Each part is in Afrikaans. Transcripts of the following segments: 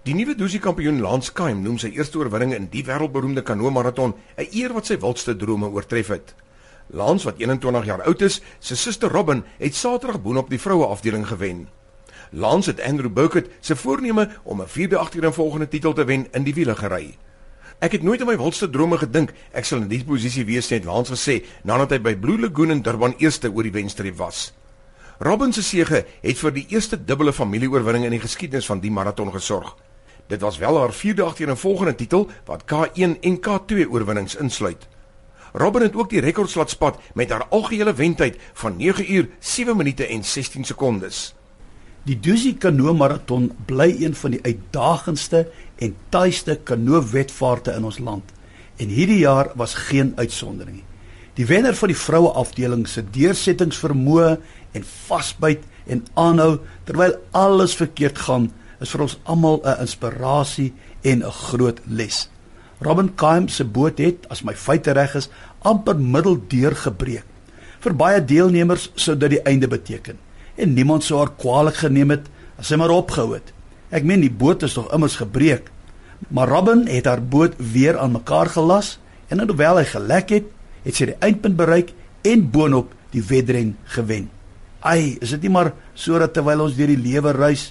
Die nuwe Dusi kampioen Lance Kaim noem sy eerste oorwinning in die wêreldberoemde kanoe maraton 'n eer wat sy wildste drome oortref het. Lance wat 21 jaar oud is, sy suster Robin het Saterdag boonop die vroue afdeling gewen. Lance het Andrew Burkett se voorneme om 'n vierde agtereenvolgende titel te wen in die wiele gery. Ek het nooit in my wildste drome gedink ek sal in die posisie wees net Lance gesê nadat hy by Blue Lagoon in Durban eerste oor die wenstreep was. Robin se sege het vir die eerste dubbele familieoorwinning in die geskiedenis van die maraton gesorg. Dit was wel haar vierde agtereenvolgende titel wat K1 en K2 oorwinnings insluit. Robin het ook die rekordslatspat met haar algehele wentyd van 9 uur 7 minute en 16 sekondes. Die Dusi Kanoe Marathon bly een van die uitdagendste en taaiste kanoewedvaarte in ons land. En hierdie jaar was geen uitsondering nie. Die wenner van die vroue afdeling se deursettingsvermoë en vasbyt en aanhou terwyl alles verkeerd gaan, is vir ons almal 'n inspirasie en 'n groot les. Robin Kaim se boot het, as my feite reg is, amper middeldeur gebreek. Vir baie deelnemers sou dit die einde beteken en niemand sou haar kwaadlik geneem het as sy maar opgehou het. Ek meen die boot is tog immers gebreek. Maar Robin het haar boot weer aan mekaar gelas en alhoewel hy gelek het, het sy die eindpunt bereik en boonop die wedren gewen. Ai, is dit nie maar sodat terwyl ons deur die lewe reis,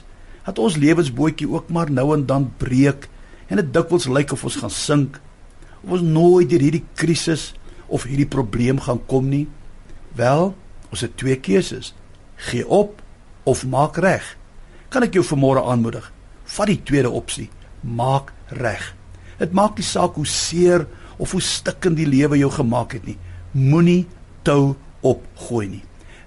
dat ons lewensbootjie ook maar nou en dan breek en dit dikwels lyk of ons gaan sink of ons nooit deur hierdie krisis of hierdie probleem gaan kom nie. Wel, ons het twee keuses gee op of maak reg. Kan ek jou vanmôre aanmoedig? Vat die tweede opsie, maak reg. Dit maak nie saak hoe seer of hoe stikkend die lewe jou gemaak het nie. Moenie tou opgooi nie.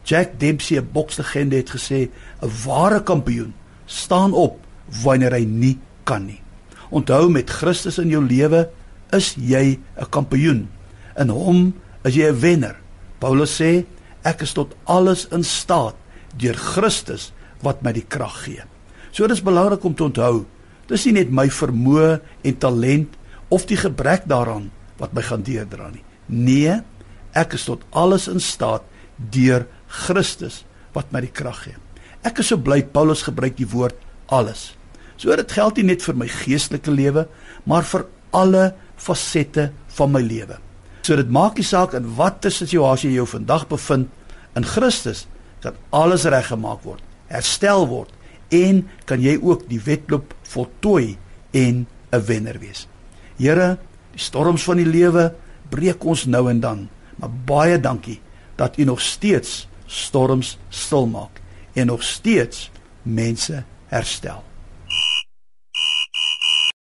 Jack Dempsey, 'n bokslegende het gesê, 'n ware kampioen staan op wanneer hy nie kan nie. Onthou met Christus in jou lewe is jy 'n kampioen. In hom is jy 'n wenner. Paulus sê, ek is tot alles in staat deur Christus wat my die krag gee. So dis belangrik om te onthou, dis nie net my vermoë en talent of die gebrek daaraan wat my gaan deurdra nie. Nee, ek is tot alles in staat deur Christus wat my die krag gee. Ek is so bly Paulus gebruik die woord alles. So dit geld nie net vir my geestelike lewe, maar vir alle fasette van my lewe. So dit maak nie saak in watter situasie jy jou vandag bevind in Christus dat alles reggemaak word, herstel word en kan jy ook die wedloop voltooi en 'n wenner wees. Here, die storms van die lewe breek ons nou en dan, maar baie dankie dat U nog steeds storms stilmaak en nog steeds mense herstel.